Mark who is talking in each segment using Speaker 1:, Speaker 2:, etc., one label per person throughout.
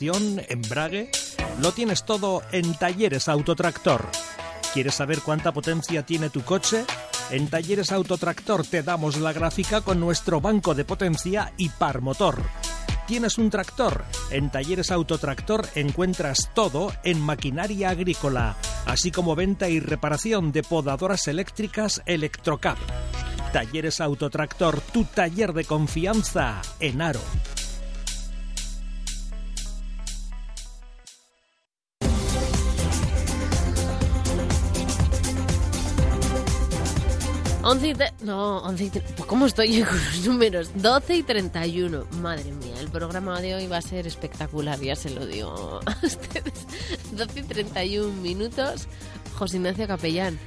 Speaker 1: embrague, lo tienes todo en Talleres Autotractor. ¿Quieres saber cuánta potencia tiene tu coche? En Talleres Autotractor te damos la gráfica con nuestro banco de potencia y par motor. ¿Tienes un tractor? En Talleres Autotractor encuentras todo en maquinaria agrícola, así como venta y reparación de podadoras eléctricas Electrocap. Talleres Autotractor, tu taller de confianza en Aro.
Speaker 2: 11 y no, 11 y pues ¿cómo estoy yo con los números? 12 y 31. Madre mía, el programa de hoy va a ser espectacular, ya se lo digo a ustedes. 12 y 31 minutos. José Ignacio Capellán.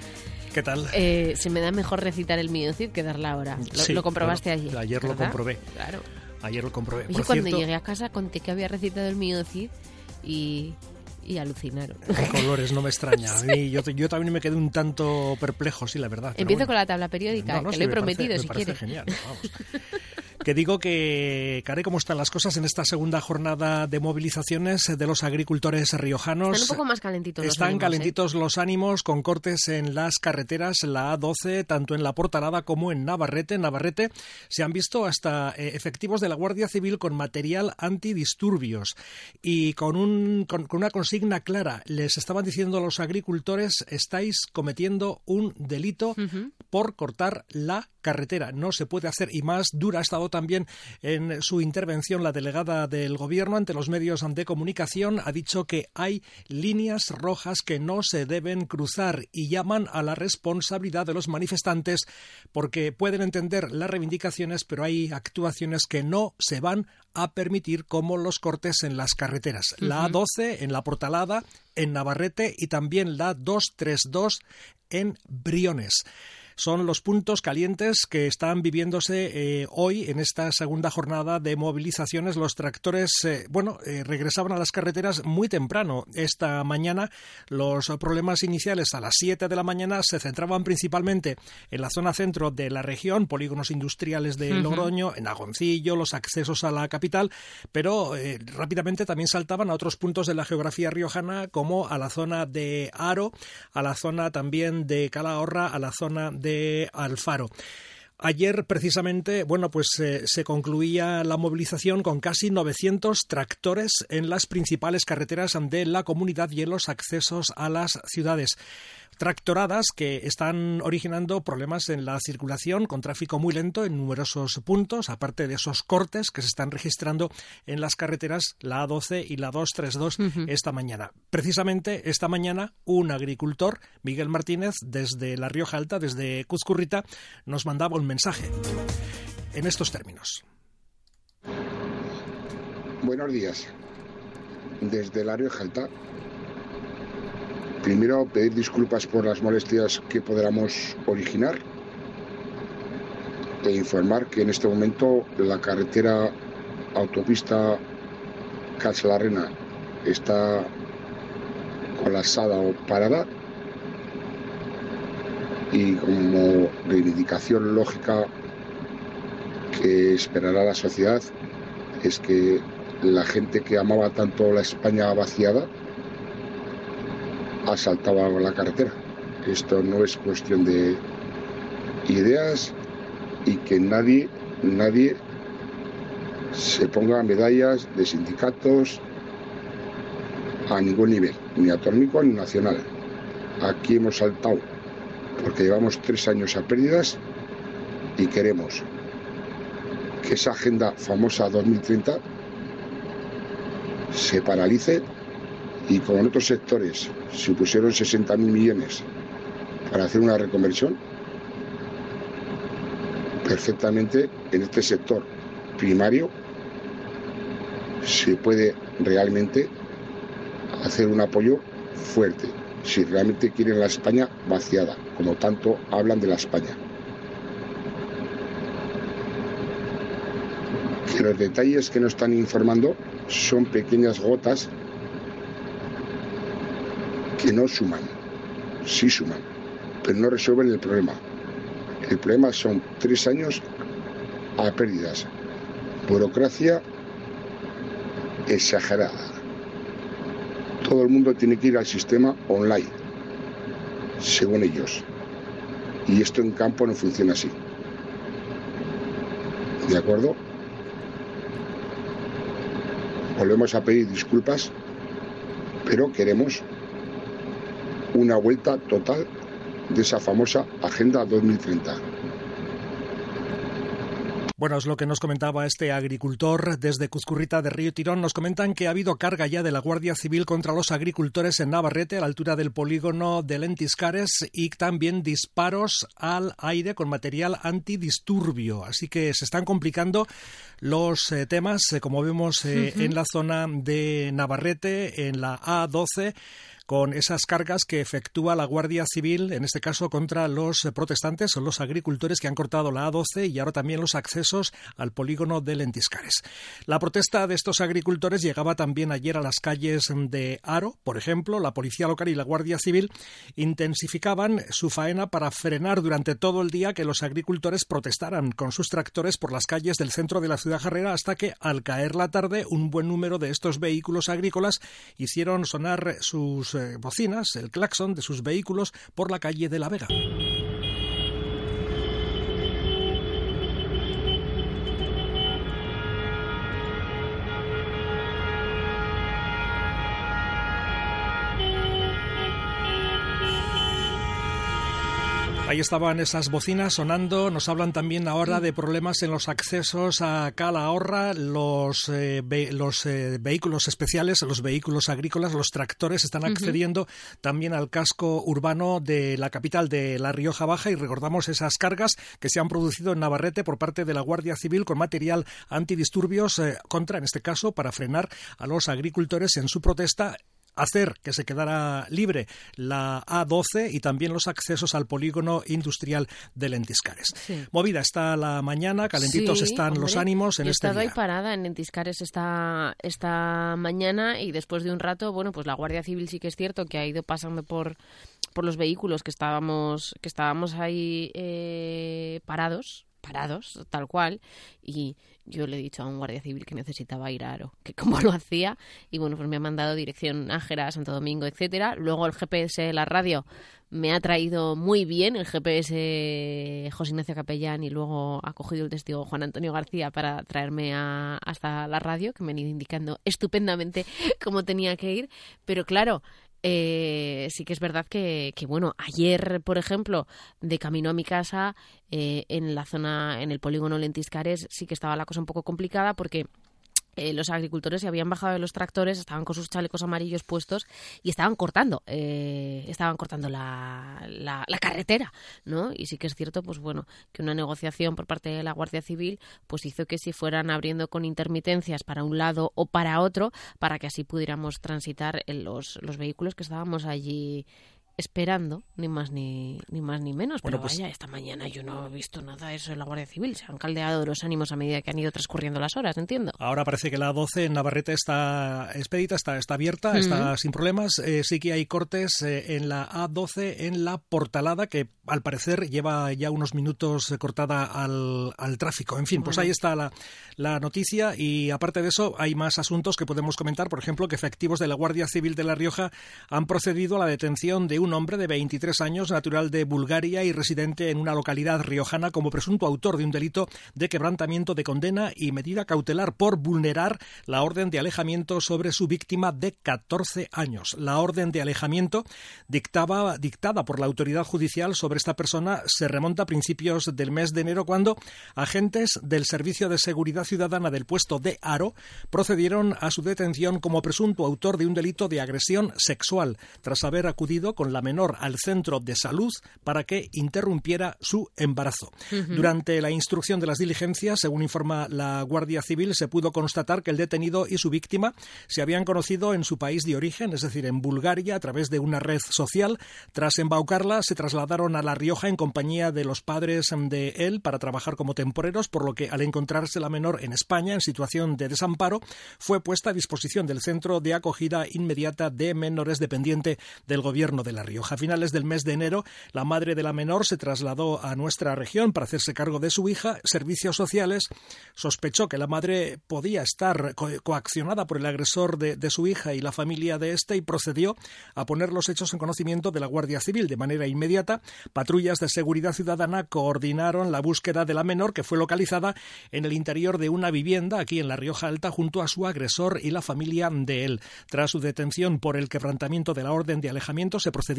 Speaker 1: ¿Qué tal?
Speaker 2: Eh, se me da mejor recitar el Cid que dar la hora. Lo, lo comprobaste ayer.
Speaker 1: Ayer lo comprobé.
Speaker 2: Claro.
Speaker 1: Ayer lo comprobé.
Speaker 2: Oye, cuando llegué a casa conté que había recitado el Cid y y alucinaron.
Speaker 1: Colores, no me extraña. A mí, yo, yo, también me quedé un tanto perplejo, sí, la verdad.
Speaker 2: Empiezo con la tabla periódica, que lo he prometido,
Speaker 1: si
Speaker 2: quieres.
Speaker 1: genial. Vamos. que digo que, care, cómo están las cosas en esta segunda jornada de movilizaciones de los agricultores riojanos.
Speaker 2: Están un poco más calentitos
Speaker 1: Están
Speaker 2: los ánimos,
Speaker 1: calentitos los ánimos con cortes en las carreteras, la A12, tanto en la Portalada como en Navarrete. En Navarrete se han visto hasta eh, efectivos de la Guardia Civil con material antidisturbios y con, un, con, una consigna clara. Les estaban diciendo a los agricultores, estáis cometiendo un delito por cortar la carretera. No se puede hacer y más dura ha estado también en su intervención la delegada del Gobierno ante los medios de comunicación. Ha dicho que hay líneas rojas que no se deben cruzar y llaman a la responsabilidad de los manifestantes porque pueden entender las reivindicaciones, pero hay actuaciones que no se van a permitir como los cortes en las carreteras. La A12 en La Portalada, en Navarrete y también la 232 en Briones son los puntos calientes que están viviéndose eh, hoy en esta segunda jornada de movilizaciones. Los tractores, eh, bueno, eh, regresaban a las carreteras muy temprano esta mañana. Los problemas iniciales a las 7 de la mañana se centraban principalmente en la zona centro de la región, polígonos industriales de Logroño, en Agoncillo, los accesos a la capital, pero rápidamente también saltaban a otros puntos de la geografía riojana como a la zona de Aro, a la zona también de Calahorra, a la zona de Alfaro. Ayer, precisamente, bueno, pues eh, se concluía la movilización con casi 900 tractores en las principales carreteras de la comunidad y en los accesos a las ciudades tractoradas que están originando problemas en la circulación con tráfico muy lento en numerosos puntos, aparte de esos cortes que se están registrando en las carreteras la A12 y la 232 esta mañana. Precisamente esta mañana un agricultor, Miguel Martínez, desde La Rioja Alta, desde Cuzcurrita, nos mandaba un mensaje en estos términos.
Speaker 3: Buenos días. Desde La Rioja Alta Primero, pedir disculpas por las molestias que podamos originar e informar que en este momento la carretera autopista Calzalarrena está colapsada o parada y como reivindicación lógica que esperará la sociedad es que la gente que amaba tanto la España vaciada asaltaba la carretera. Esto no es cuestión de ideas y que nadie, nadie se ponga medallas de sindicatos a ningún nivel, ni autonómico ni nacional. Aquí hemos saltado porque llevamos tres años a pérdidas y queremos que esa agenda famosa 2030 se paralice y como en otros sectores se pusieron 60.000 millones para hacer una reconversión, perfectamente en este sector primario se puede realmente hacer un apoyo fuerte si realmente quieren la España vaciada, como tanto hablan de la España. Que los detalles que nos están informando son pequeñas gotas que no suman, sí suman, pero no resuelven el problema. El problema son tres años a pérdidas, burocracia exagerada, todo el mundo tiene que ir al sistema online, según ellos. Y esto en campo no funciona así. ¿De acuerdo? Volvemos a pedir disculpas, pero queremos una vuelta total de esa famosa Agenda 2030.
Speaker 1: Bueno, es lo que nos comentaba este agricultor desde Cuzcurrita de Río Tirón. Nos comentan que ha habido carga ya de la Guardia Civil contra los agricultores en Navarrete, a la altura del polígono de Lentiscares, y también disparos al aire con material antidisturbio. Así que se están complicando los eh, temas, eh, como vemos eh, en la zona de Navarrete, en la A12 con esas cargas que efectúa la Guardia Civil, en este caso contra los protestantes o los agricultores que han cortado la A12 y ahora también los accesos al polígono de Lentiscares. La protesta de estos agricultores llegaba también ayer a las calles de Aro, por ejemplo, la Policía Local y la Guardia Civil intensificaban su faena para frenar durante todo el día que los agricultores protestaran con sus tractores por las calles del centro de la ciudad jarrera hasta que al caer la tarde un buen número de estos vehículos agrícolas hicieron sonar sus eh, bocinas, el claxon de sus vehículos por la calle de La Vega. Ahí estaban esas bocinas sonando. Nos hablan también ahora de problemas en los accesos a Calahorra. Los, eh, los eh, vehículos especiales, los vehículos agrícolas, los tractores están accediendo también al casco urbano de la capital de La Rioja Baja. Y recordamos esas cargas que se han producido en Navarrete por parte de la Guardia Civil con material antidisturbios eh, contra, en este caso, para frenar a los agricultores en su protesta hacer que se quedara libre la A12 y también los accesos al polígono industrial de Lentiscares. Movida está la mañana, calentitos están los ánimos en este
Speaker 2: día.
Speaker 1: He
Speaker 2: parada en Lentiscares esta, esta mañana y después de un rato, bueno, pues la Guardia Civil sí que es cierto que ha ido pasando por por los vehículos que estábamos que estábamos ahí eh, parados parados, tal cual, y yo le he dicho a un guardia civil que necesitaba ir a Aro, que cómo lo hacía, y bueno, pues me ha mandado dirección Nájera, Santo Domingo, etcétera. Luego el GPS, la radio, me ha traído muy bien el GPS José Ignacio Capellán y luego ha cogido el testigo Juan Antonio García para traerme hasta la radio, que me han ido indicando estupendamente cómo tenía que ir. Pero claro, eh, sí que es verdad que, que, bueno, ayer, por ejemplo, de camino a mi casa, eh, en la zona, en el polígono Lentiscares, sí que estaba la cosa un poco complicada porque eh, los agricultores se habían bajado de los tractores, estaban con sus chalecos amarillos puestos y estaban cortando, eh, estaban cortando la, la, carretera, ¿no? Y sí que es cierto, pues bueno, que una negociación por parte de la Guardia Civil, pues hizo que si fueran abriendo con intermitencias para un lado o para otro, para que así pudiéramos transitar los, los vehículos que estábamos allí esperando, ni más ni, ni más ni menos. Pero pues vaya, esta mañana yo no he visto nada de eso en la Guardia Civil. Se han caldeado los ánimos a medida que han ido transcurriendo las horas, entiendo.
Speaker 1: Ahora parece que la 12 en Navarrete está expedita, está, está abierta, está sin problemas. Eh, sí que hay cortes eh, en la A12 en la Portalada, que al parecer lleva ya unos minutos cortada al, al tráfico. En fin, pues ahí está la, la noticia y aparte de eso hay más asuntos que podemos comentar. Por ejemplo, que efectivos de la Guardia Civil de La Rioja han procedido a la detención de un hombre de 23 años, natural de Bulgaria y residente en una localidad riojana, como presunto autor de un delito de quebrantamiento de condena y medida cautelar por vulnerar la orden de alejamiento sobre su víctima de 14 años. La orden de alejamiento dictaba, dictada por la autoridad judicial sobre esta persona se remonta a principios del mes de enero cuando agentes del Servicio de Seguridad Ciudadana del puesto de Aro procedieron a su detención como presunto autor de un delito de agresión sexual, tras haber acudido con la menor al centro de salud para que interrumpiera su embarazo. Durante la instrucción de las diligencias, según informa la Guardia Civil, se pudo constatar que el detenido y su víctima se habían conocido en su país de origen, es decir, en Bulgaria, a través de una red social. Tras embaucarla, se trasladaron a La Rioja en compañía de los padres de él para trabajar como temporeros, por lo que al encontrarse la menor en España en situación de desamparo, fue puesta a disposición del Centro de Acogida Inmediata de Menores dependiente del Gobierno de la La Rioja. A finales del mes de enero, la madre de la menor se trasladó a nuestra región para hacerse cargo de su hija. Servicios sociales sospechó que la madre podía estar coaccionada por el agresor de, su hija y la familia de este y procedió a poner los hechos en conocimiento de la Guardia Civil de manera inmediata. Patrullas de seguridad ciudadana coordinaron la búsqueda de la menor que fue localizada en el interior de una vivienda aquí en La Rioja Alta junto a su agresor y la familia de él. Tras su detención por el quebrantamiento de la orden de alejamiento, se procedió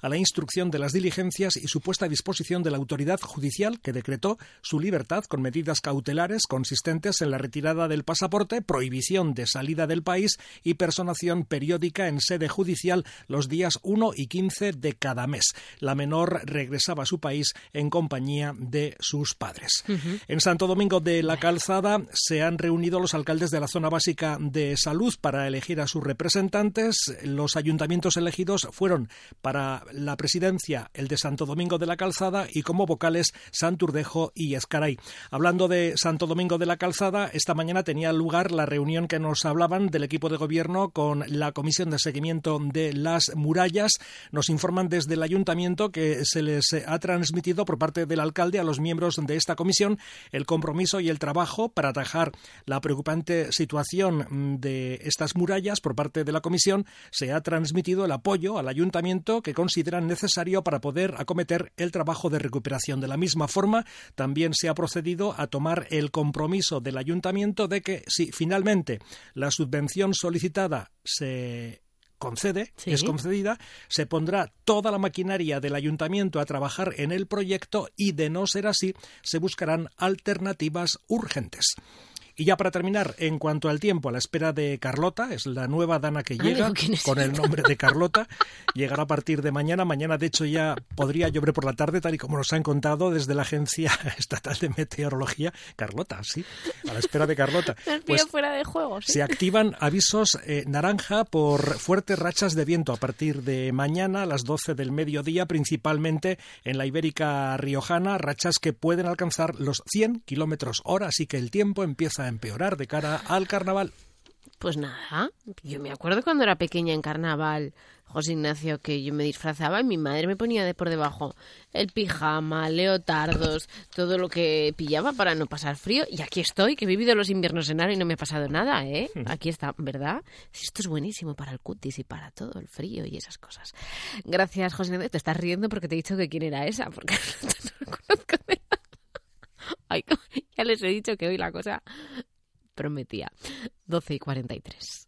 Speaker 1: a la instrucción de las diligencias y su puesta a disposición de la autoridad judicial que decretó su libertad con medidas cautelares consistentes en la retirada del pasaporte, prohibición de salida del país y personación periódica en sede judicial los días 1 y 15 de cada mes. La menor regresaba a su país en compañía de sus padres. En Santo Domingo de la Calzada se han reunido los alcaldes de la zona básica de salud para elegir a sus representantes. Los ayuntamientos elegidos fueron para la presidencia el de Santo Domingo de la Calzada y como vocales Santurdejo y Escaray. Hablando de Santo Domingo de la Calzada, esta mañana tenía lugar la reunión que nos hablaban del equipo de gobierno con la Comisión de Seguimiento de las Murallas. Nos informan desde el ayuntamiento que se les ha transmitido por parte del alcalde a los miembros de esta comisión el compromiso y el trabajo para atajar la preocupante situación de estas murallas por parte de la comisión. Se ha transmitido el apoyo al ayuntamiento que consideran necesario para poder acometer el trabajo de recuperación. De la misma forma, también se ha procedido a tomar el compromiso del ayuntamiento de que si finalmente la subvención solicitada se concede, es concedida, se pondrá toda la maquinaria del ayuntamiento a trabajar en el proyecto y, de no ser así, se buscarán alternativas urgentes. Y ya para terminar, en cuanto al tiempo, a la espera de Carlota, es la nueva dana que llega con el nombre de Carlota. Llegará a partir de mañana. Mañana, de hecho, ya podría llover por la tarde, tal y como nos han contado desde la Agencia Estatal de Meteorología. Carlota, sí, a la espera de Carlota.
Speaker 2: Pues fuera de juego.
Speaker 1: Se activan avisos eh, naranja por fuertes rachas de viento a partir de mañana a las 12 del mediodía, principalmente en la Ibérica Riojana, rachas que pueden alcanzar los 100 kilómetros hora, así que el tiempo empieza empeorar de cara al carnaval?
Speaker 2: Pues nada, yo me acuerdo cuando era pequeña en carnaval, José Ignacio, que yo me disfrazaba y mi madre me ponía de por debajo el pijama, leotardos, todo lo que pillaba para no pasar frío. Y aquí estoy, que he vivido los inviernos en Aro y no me ha pasado nada, ¿eh? Hmm. Aquí está, ¿verdad? Esto es buenísimo para el cutis y para todo el frío y esas cosas. Gracias, José Ignacio. Te estás riendo porque te he dicho que quién era esa, porque no conozco Ay, ya les he dicho que hoy la cosa prometía. 12 y 43.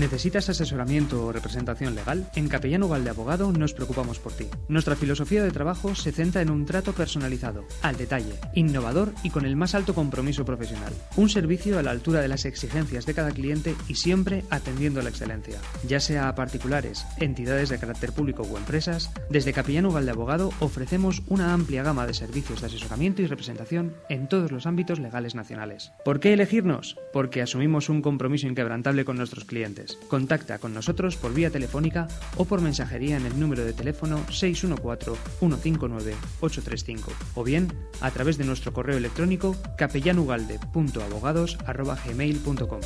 Speaker 4: ¿Necesitas asesoramiento o representación legal? En Capellano Valde Abogado nos preocupamos por ti. Nuestra filosofía de trabajo se centra en un trato personalizado, al detalle, innovador y con el más alto compromiso profesional. Un servicio a la altura de las exigencias de cada cliente y siempre atendiendo a la excelencia. Ya sea a particulares, entidades de carácter público o empresas, desde Capellano Valde Abogado ofrecemos una amplia gama de servicios de asesoramiento y representación en todos los ámbitos legales nacionales. ¿Por qué elegirnos? Porque asumimos un compromiso inquebrantable con nuestros clientes Contacta con nosotros por vía telefónica o por mensajería en el número de teléfono 614-159-835 o bien a través de nuestro correo electrónico capellanugalde.abogados.gmail.com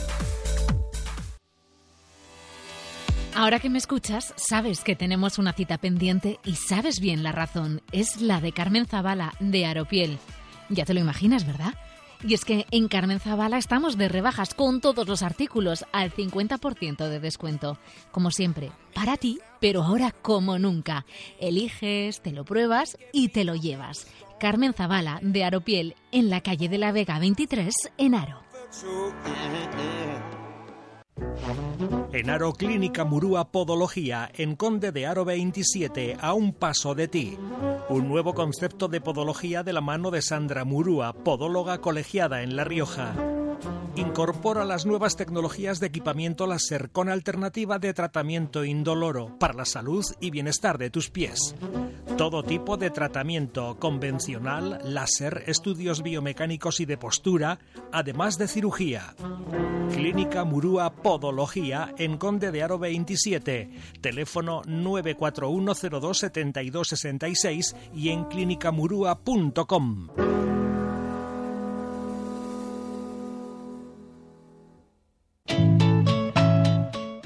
Speaker 5: Ahora que me escuchas, sabes que tenemos una cita pendiente y sabes bien la razón. Es la de Carmen Zavala, de Aropiel. Ya te lo imaginas, ¿verdad? Y es que en Carmen Zavala estamos de rebajas con todos los artículos al 50% de descuento. Como siempre, para ti, pero ahora como nunca. Eliges, te lo pruebas y te lo llevas. Carmen Zavala, de Aropiel, en la calle de la Vega 23, en Aro.
Speaker 1: En Aro Clínica Murúa Podología, en Conde de Aro 27, a un paso de ti. Un nuevo concepto de podología de la mano de Sandra Murúa, podóloga colegiada en La Rioja. Incorpora las nuevas tecnologías de equipamiento láser con alternativa de tratamiento indoloro para la salud y bienestar de tus pies. Todo tipo de tratamiento convencional, láser, estudios biomecánicos y de postura, además de cirugía. Clínica Murúa Podología en Conde de Aro 27, teléfono 941027266 y en clinicamurúa.com.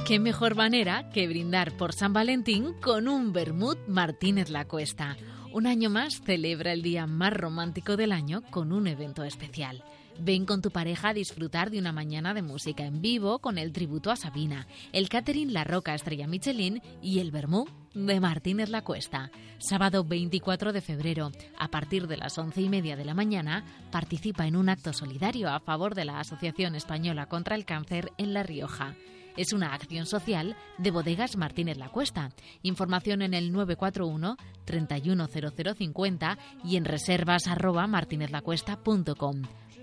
Speaker 5: qué mejor manera que brindar por San Valentín con un Bermud Martínez La Cuesta. Un año más celebra el día más romántico del año con un evento especial. Ven con tu pareja a disfrutar de una mañana de música en vivo con el tributo a Sabina, el catering La Roca Estrella Michelin y el Bermú de Martínez La Cuesta. Sábado 24 de febrero, a partir de las once y media de la mañana, participa en un acto solidario a favor de la Asociación Española contra el Cáncer en La Rioja. Es una acción social de Bodegas Martínez La Cuesta. Información en el 941 310050 y en reservas arroba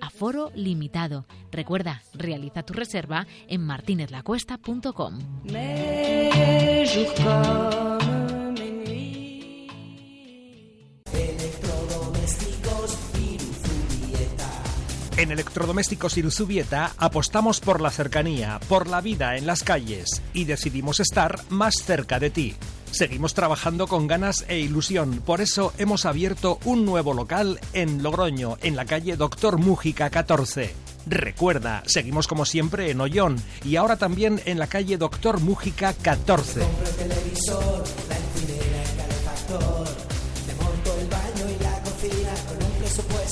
Speaker 5: aforo limitado. Recuerda, realiza tu reserva en martinezlacuesta.com.
Speaker 1: En Electrodomésticos Iruzubieta apostamos por la cercanía, por la vida en las calles y decidimos estar más cerca de ti. Seguimos trabajando con ganas e ilusión, por eso hemos abierto un nuevo local en Logroño, en la calle Doctor Mújica 14. Recuerda, seguimos como siempre en Ollón y ahora también en la calle Doctor Mújica 14.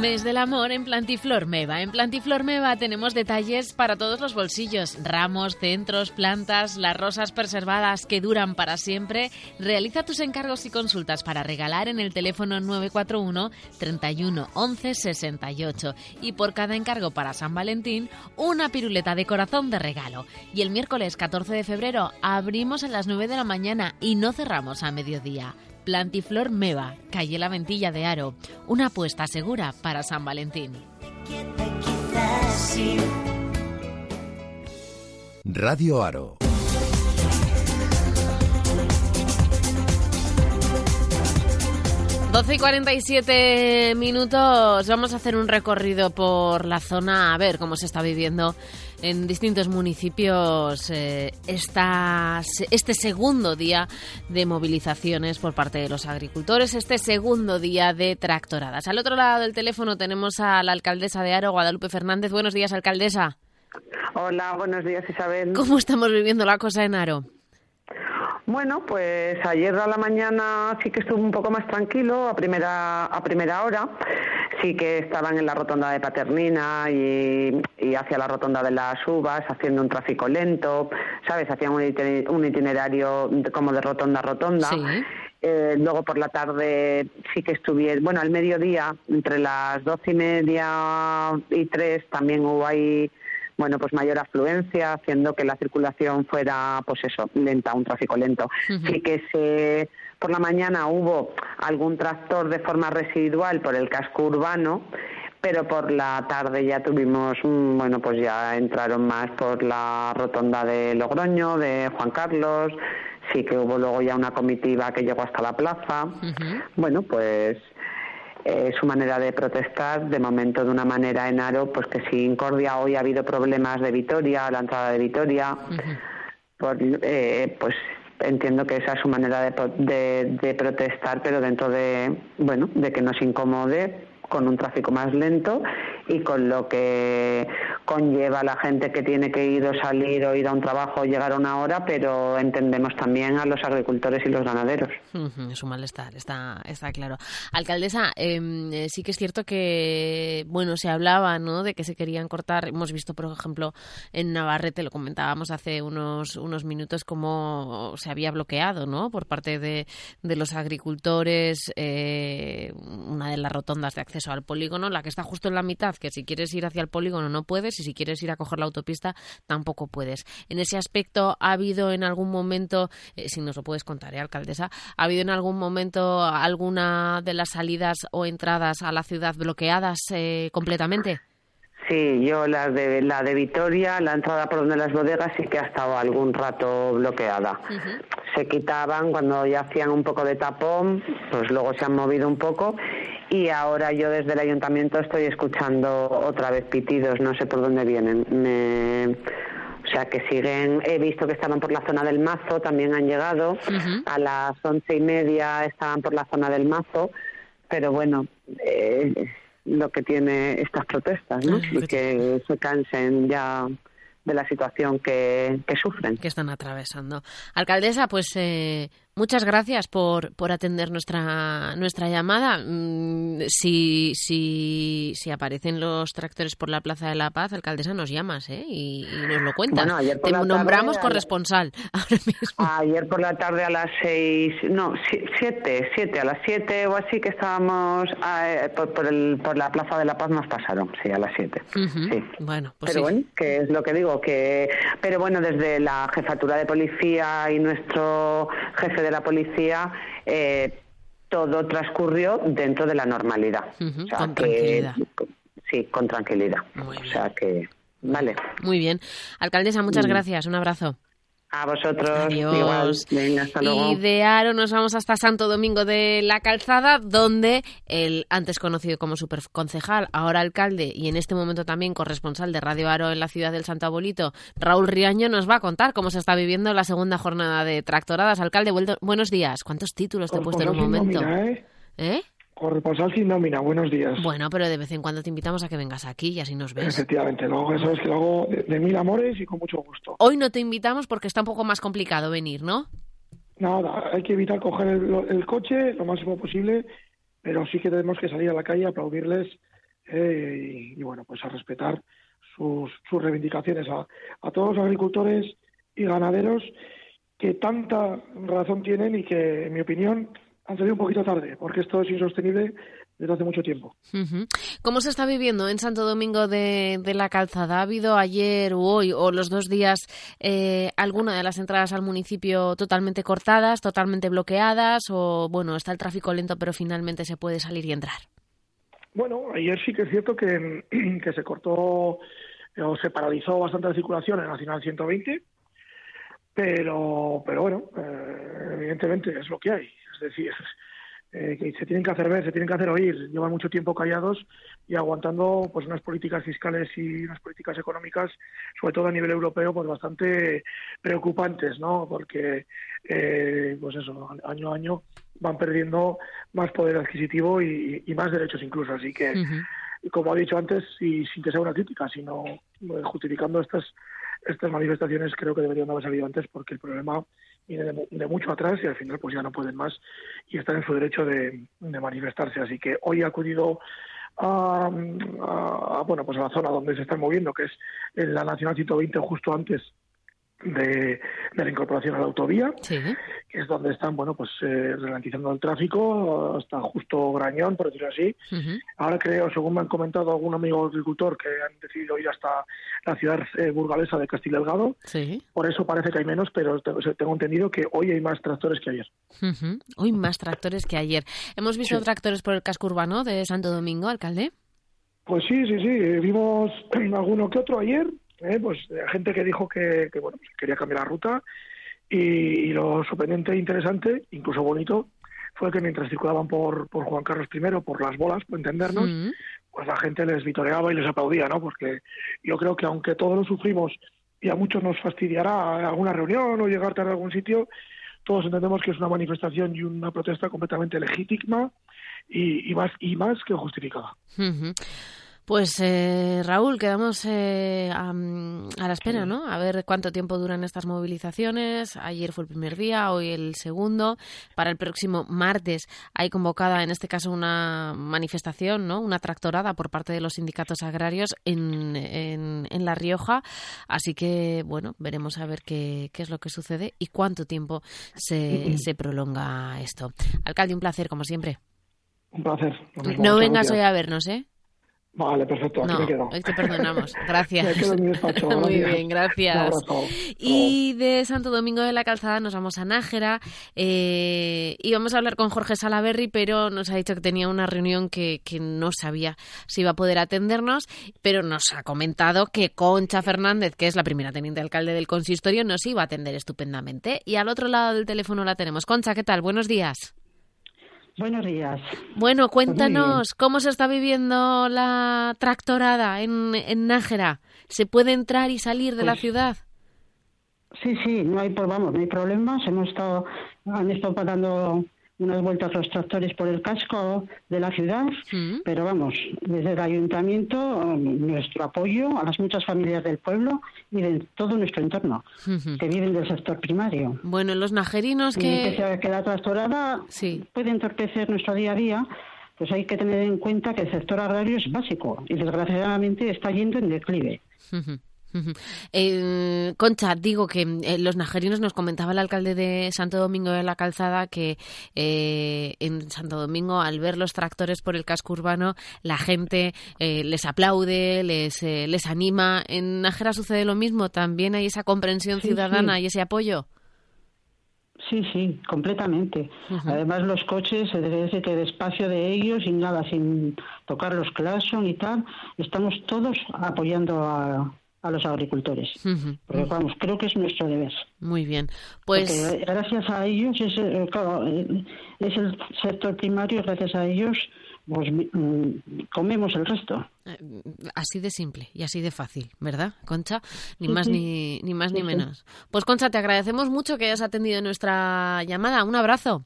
Speaker 5: Mes del amor en Plantiflor Meva. En Plantiflor Meva tenemos detalles para todos los bolsillos. Ramos, centros, plantas, las rosas preservadas que duran para siempre. Realiza tus encargos y consultas para regalar en el teléfono 941 31 11 68. Y por cada encargo para San Valentín, una piruleta de corazón de regalo. Y el miércoles 14 de febrero abrimos a las 9 de la mañana y no cerramos a mediodía. Plantiflor Meva, calle La Ventilla de Aro. Una apuesta segura para San Valentín.
Speaker 6: Radio Aro.
Speaker 2: Doce y 47 minutos. Vamos a hacer un recorrido por la zona a ver cómo se está viviendo en distintos municipios eh, este segundo día de movilizaciones por parte de los agricultores, este segundo día de tractoradas. Al otro lado del teléfono tenemos a la alcaldesa de Aro, Guadalupe Fernández. Buenos días, alcaldesa.
Speaker 7: Hola, buenos días, Isabel.
Speaker 2: ¿Cómo estamos viviendo la cosa en Aro?
Speaker 7: Bueno, pues ayer a la mañana sí que estuvo un poco más tranquilo a primera a primera hora. Sí que estaban en la rotonda de Paternina y, hacia la rotonda de las Uvas haciendo un tráfico lento, ¿sabes? Hacían un itinerario como de rotonda a rotonda. Eh, luego por la tarde sí que estuvieron, bueno, al mediodía, entre las doce y media y tres, también hubo ahí bueno, pues mayor afluencia, haciendo que la circulación fuera, pues eso, lenta, un tráfico lento. Sí que se, por la mañana hubo algún tractor de forma residual por el casco urbano, pero por la tarde ya tuvimos, mm, bueno, pues ya entraron más por la rotonda de Logroño, de Juan Carlos, sí que hubo luego ya una comitiva que llegó hasta la plaza. Bueno, pues eh, su manera de protestar, de momento de una manera en Aro, pues que si Incordia hoy ha habido problemas de Vitoria, la entrada de Vitoria, eh, pues entiendo que esa es su manera de, de, protestar, pero dentro de, bueno, de que nos incomode con un tráfico más lento y con lo que conlleva la gente que tiene que ir o salir o ir a un trabajo o llegar a una hora, pero entendemos también a los agricultores y los ganaderos.
Speaker 2: Es un malestar, está, está claro. Alcaldesa, em, eh, sí que es cierto que, bueno, se hablaba, ¿no?, de que se querían cortar. Hemos visto, por ejemplo, en Navarrete, lo comentábamos hace unos, unos minutos, cómo se había bloqueado, ¿no?, por parte de, de los agricultores eh, una de las rotondas de acceso al polígono, la que está justo en la mitad, que si quieres ir hacia el polígono no puedes y si quieres ir a coger la autopista tampoco puedes. En ese aspecto, ¿ha habido en algún momento, eh, si nos lo puedes contar, ¿eh, alcaldesa, ha habido en algún momento alguna de las salidas o entradas a la ciudad bloqueadas eh, completamente?
Speaker 7: Sí, yo la de la de Vitoria, la entrada por donde las bodegas sí que ha estado algún rato bloqueada. Se quitaban cuando ya hacían un poco de tapón, pues luego se han movido un poco y ahora yo desde el ayuntamiento estoy escuchando otra vez pitidos, no sé por dónde vienen. O sea que siguen, he visto que estaban por la zona del mazo, también han llegado, a las once y media estaban por la zona del mazo, pero bueno, eh, lo que tiene estas protestas, ¿no? y que se cansen ya de la situación que, que, sufren.
Speaker 2: Que están atravesando. Alcaldesa, pues eh, Muchas gracias por, por atender nuestra, nuestra llamada. Mm, si, si, si aparecen los tractores por la Plaza de la Paz, alcaldesa, nos llamas ¿eh? y, nos lo cuentas. Te nombramos corresponsal ahora mismo.
Speaker 7: Ayer por la tarde a las seis, no, siete, siete, a las siete o así que estábamos eh, por, el, por la Plaza de la Paz nos pasaron, sí, a las siete. sí.
Speaker 2: Bueno, pues
Speaker 7: Pero bueno, que es lo que digo, que pero bueno, desde la jefatura de policía y nuestro jefe de la policía, eh, todo transcurrió dentro de la normalidad.
Speaker 2: con tranquilidad.
Speaker 7: Sí, con tranquilidad. o sea que, vale.
Speaker 2: Muy bien. Alcaldesa, muchas gracias. Un abrazo.
Speaker 7: A vosotros. Igual. Venga, hasta luego.
Speaker 2: Y de Aro nos vamos hasta Santo Domingo de la Calzada, donde el antes conocido como superconcejal, ahora alcalde y en este momento también corresponsal de Radio Aro en la ciudad del Santo Abolito, Raúl Riaño, nos va a contar cómo se está viviendo la segunda jornada de tractoradas. Alcalde, buenos días. ¿Cuántos títulos te he puesto en un momento?
Speaker 8: ¿eh? ¿Eh? Corresponsal sin nómina, buenos días.
Speaker 2: Bueno, pero de vez en cuando te invitamos a que vengas aquí y así nos ves.
Speaker 8: Efectivamente, no, eso es que lo hago de, mil amores y con mucho gusto.
Speaker 2: Hoy no te invitamos porque está un poco más complicado venir, ¿no?
Speaker 8: Nada, hay que evitar coger el, coche lo máximo posible, pero sí que tenemos que salir a la calle aplaudirles eh, y, bueno, pues a respetar sus, sus reivindicaciones a, a todos los agricultores y ganaderos que tanta razón tienen y que, en mi opinión, han salido un poquito tarde, porque esto es insostenible desde hace mucho tiempo.
Speaker 2: ¿Cómo se está viviendo en Santo Domingo de, la Calzada? ¿Ha habido ayer o hoy o los dos días eh, alguna de las entradas al municipio totalmente cortadas, totalmente bloqueadas o, bueno, está el tráfico lento pero finalmente se puede salir y entrar?
Speaker 8: Bueno, ayer sí que es cierto que, que se cortó o se paralizó bastante la circulación en la Nacional 120, pero, pero bueno, eh, evidentemente es lo que hay es decir, eh, que se tienen que hacer ver, se tienen que hacer oír, llevan mucho tiempo callados y aguantando pues unas políticas fiscales y unas políticas económicas, sobre todo a nivel europeo, pues bastante preocupantes, ¿no? Porque, eh, pues eso, año a año van perdiendo más poder adquisitivo y, más derechos incluso, así que, como he dicho antes, y sin que sea una crítica, sino eh, justificando estas estas manifestaciones creo que deberían haber salido antes porque el problema viene de, mucho atrás y al final pues ya no pueden más y están en su derecho de, manifestarse. Así que hoy he acudido a, bueno pues a la zona donde se están moviendo, que es en la Nacional 120 justo antes de, la incorporación a la autovía, que es donde están, bueno, pues eh, ralentizando el tráfico hasta justo Grañón, por decirlo así. Ahora creo, según me han comentado algún amigo agricultor, que han decidido ir hasta la ciudad eh, burgalesa de Castil Delgado. Por eso parece que hay menos, pero tengo entendido que hoy hay más tractores que ayer.
Speaker 2: Hoy más tractores que ayer. ¿Hemos visto tractores por el casco urbano de Santo Domingo, alcalde?
Speaker 8: Pues sí, sí, sí. Vimos alguno que otro ayer ¿eh? pues gente que dijo que, bueno pues quería cambiar la ruta y, lo sorprendente e interesante, incluso bonito, fue que mientras circulaban por, por Juan Carlos I, por las bolas, por entendernos, pues la gente les vitoreaba y les aplaudía, ¿no? Porque yo creo que aunque todos lo sufrimos y a muchos nos fastidiará alguna reunión o llegar tarde a algún sitio, todos entendemos que es una manifestación y una protesta completamente legítima y, más y más que justificada.
Speaker 2: Pues eh, Raúl, quedamos eh, a, la espera, ¿no? A ver cuánto tiempo duran estas movilizaciones. Ayer fue el primer día, hoy el segundo. Para el próximo martes hay convocada, en este caso, una manifestación, ¿no? Una tractorada por parte de los sindicatos agrarios en, en, La Rioja. Así que, bueno, veremos a ver qué, qué es lo que sucede y cuánto tiempo se, se prolonga esto. Alcalde, un placer, como siempre.
Speaker 8: Un placer.
Speaker 2: No vengas hoy a vernos, ¿eh?
Speaker 8: Vale, perfecto, aquí
Speaker 2: no,
Speaker 8: me quedo.
Speaker 2: hoy te perdonamos. Gracias.
Speaker 8: Me quedo en mi despacho,
Speaker 2: Muy bien, gracias. Y de Santo Domingo de la Calzada nos vamos a Nájera eh, y vamos a hablar con Jorge Salaberry, pero nos ha dicho que tenía una reunión que, que no sabía si iba a poder atendernos, pero nos ha comentado que Concha Fernández, que es la primera teniente alcalde del consistorio, nos iba a atender estupendamente. Y al otro lado del teléfono la tenemos. Concha, ¿qué tal? Buenos días.
Speaker 9: Buenos días.
Speaker 2: Bueno,
Speaker 9: Pues
Speaker 2: cuéntanos cómo se está viviendo la tractorada en, en Nájera. ¿Se puede entrar y salir de la
Speaker 9: Pues-
Speaker 2: ciudad?
Speaker 9: Sí, sí, no hay, vamos, no hay problemas. Hemos estado, han estado parando unas vueltas los tractores por el casco de la ciudad,
Speaker 2: Mm.
Speaker 9: pero vamos, desde el ayuntamiento, um, nuestro apoyo a las muchas familias del pueblo y de todo nuestro entorno, que viven del sector primario.
Speaker 2: Bueno, los najerinos
Speaker 9: Y pese
Speaker 2: que...
Speaker 9: a que la tractorada
Speaker 2: Sí.
Speaker 9: puede entorpecer nuestro día a día, pues hay que tener en cuenta que el sector agrario es básico y desgraciadamente está yendo en declive.
Speaker 2: Ujú. Eh, Concha, digo que eh, los najerinos nos comentaba el alcalde de Santo Domingo de la Calzada que eh, en Santo Domingo al ver los tractores por el casco urbano la gente eh, les aplaude, les, eh, les anima. ¿En Nájera sucede lo mismo? ¿También hay esa comprensión
Speaker 9: Sí,
Speaker 2: ciudadana
Speaker 9: sí.
Speaker 2: y ese apoyo?
Speaker 9: Sí, sí, completamente. Además, los coches, decir que despacio de ellos, sin nada, sin tocar los claxon y tal, estamos todos apoyando a, a los agricultores. Porque, vamos, creo que es nuestro deber.
Speaker 2: Muy bien. Pues
Speaker 9: Porque gracias a ellos, es, eh, claro, eh, es el sector primario, gracias a ellos, pues mm, comemos el resto.
Speaker 2: Eh, Así de simple y así de fácil, ¿verdad, Concha? Ni
Speaker 9: Sí,
Speaker 2: más
Speaker 9: sí.
Speaker 2: ni, ni más ni
Speaker 9: Sí,
Speaker 2: menos. Pues Concha, te agradecemos mucho que hayas atendido nuestra llamada. Un abrazo.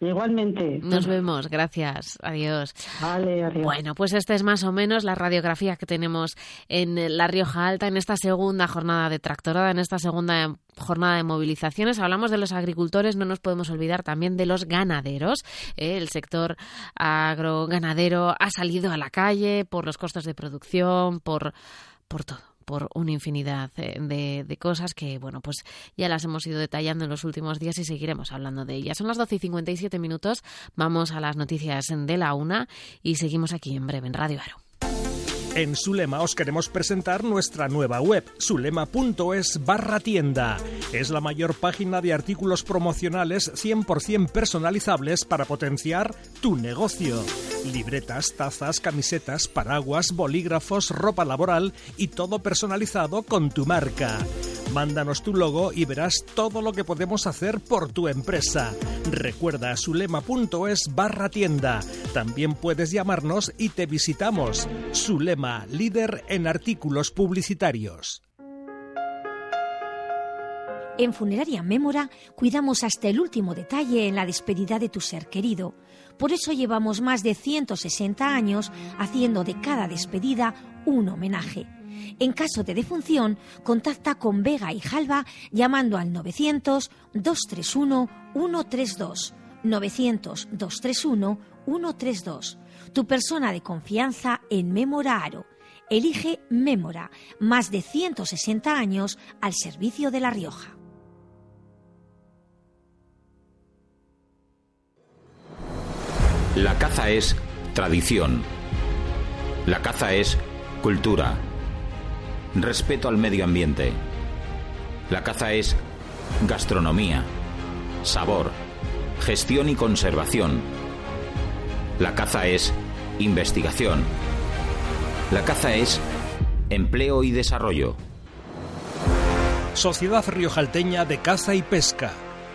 Speaker 9: Igualmente.
Speaker 2: Nos vemos. Gracias. Adiós.
Speaker 9: Vale, adiós.
Speaker 2: Bueno, pues esta es más o menos la radiografía que tenemos en La Rioja Alta en esta segunda jornada de tractorada, en esta segunda jornada de movilizaciones. Hablamos de los agricultores, no nos podemos olvidar también de los ganaderos. Eh, el sector agroganadero ha salido a la calle por los costos de producción, por, por todo por una infinidad eh, de, de cosas que, bueno, pues ya las hemos ido detallando en los últimos días y seguiremos hablando de ellas. Son las 12 y 57 minutos, vamos a las noticias de la una y seguimos aquí en breve en Radio Aro.
Speaker 1: En Sulema os queremos presentar nuestra nueva web, sulema.es barra tienda. Es la mayor página de artículos promocionales 100% personalizables para potenciar tu negocio. Libretas, tazas, camisetas, paraguas, bolígrafos, ropa laboral y todo personalizado con tu marca. Mándanos tu logo y verás todo lo que podemos hacer por tu empresa. Recuerda sulema.es barra tienda. También puedes llamarnos y te visitamos. Sulema, líder en artículos publicitarios.
Speaker 10: En Funeraria Mémora cuidamos hasta el último detalle en la despedida de tu ser querido. Por eso llevamos más de 160 años haciendo de cada despedida un homenaje. En caso de defunción, contacta con Vega y Jalva llamando al 900-231-132. 900-231-132. Tu persona de confianza en Mémora Aro. Elige Mémora, más de 160 años al servicio de La Rioja.
Speaker 11: La caza es tradición. La caza es cultura. Respeto al medio ambiente. La caza es gastronomía, sabor, gestión y conservación. La caza es investigación. La caza es empleo y desarrollo.
Speaker 1: Sociedad Riojalteña de Caza y Pesca.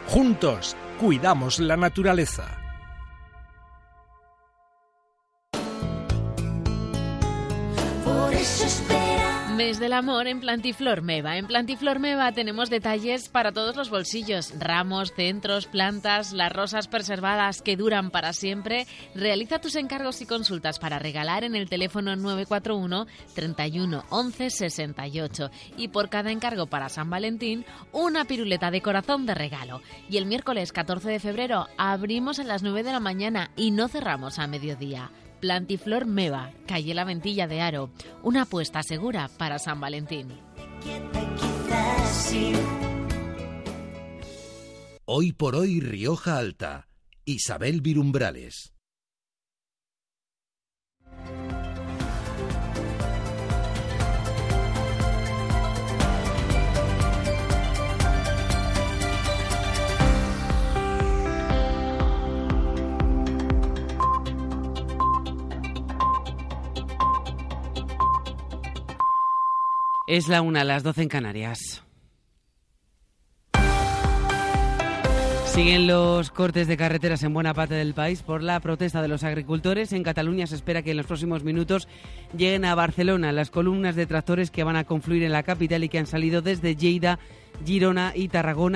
Speaker 1: Juntos, cuidamos la naturaleza.
Speaker 2: Del amor en Plantiflor Meva. En Plantiflor Meva tenemos detalles para todos los bolsillos. Ramos, centros, plantas, las rosas preservadas que duran para siempre. Realiza tus encargos y consultas para regalar en el teléfono 941 31 11 68. Y por cada encargo para San Valentín, una piruleta de corazón de regalo. Y el miércoles 14 de febrero abrimos a las 9 de la mañana y no cerramos a mediodía. Plantiflor Meva, calle La Ventilla de Aro. Una apuesta segura para San Valentín.
Speaker 6: Hoy por hoy Rioja Alta. Isabel Virumbrales.
Speaker 12: Es la una, las doce en Canarias. Siguen los cortes de carreteras en buena parte del país por la protesta de los agricultores. En Cataluña se espera que en los próximos minutos lleguen a Barcelona las columnas de tractores que van a confluir en la capital y que han salido desde Lleida, Girona y Tarragona.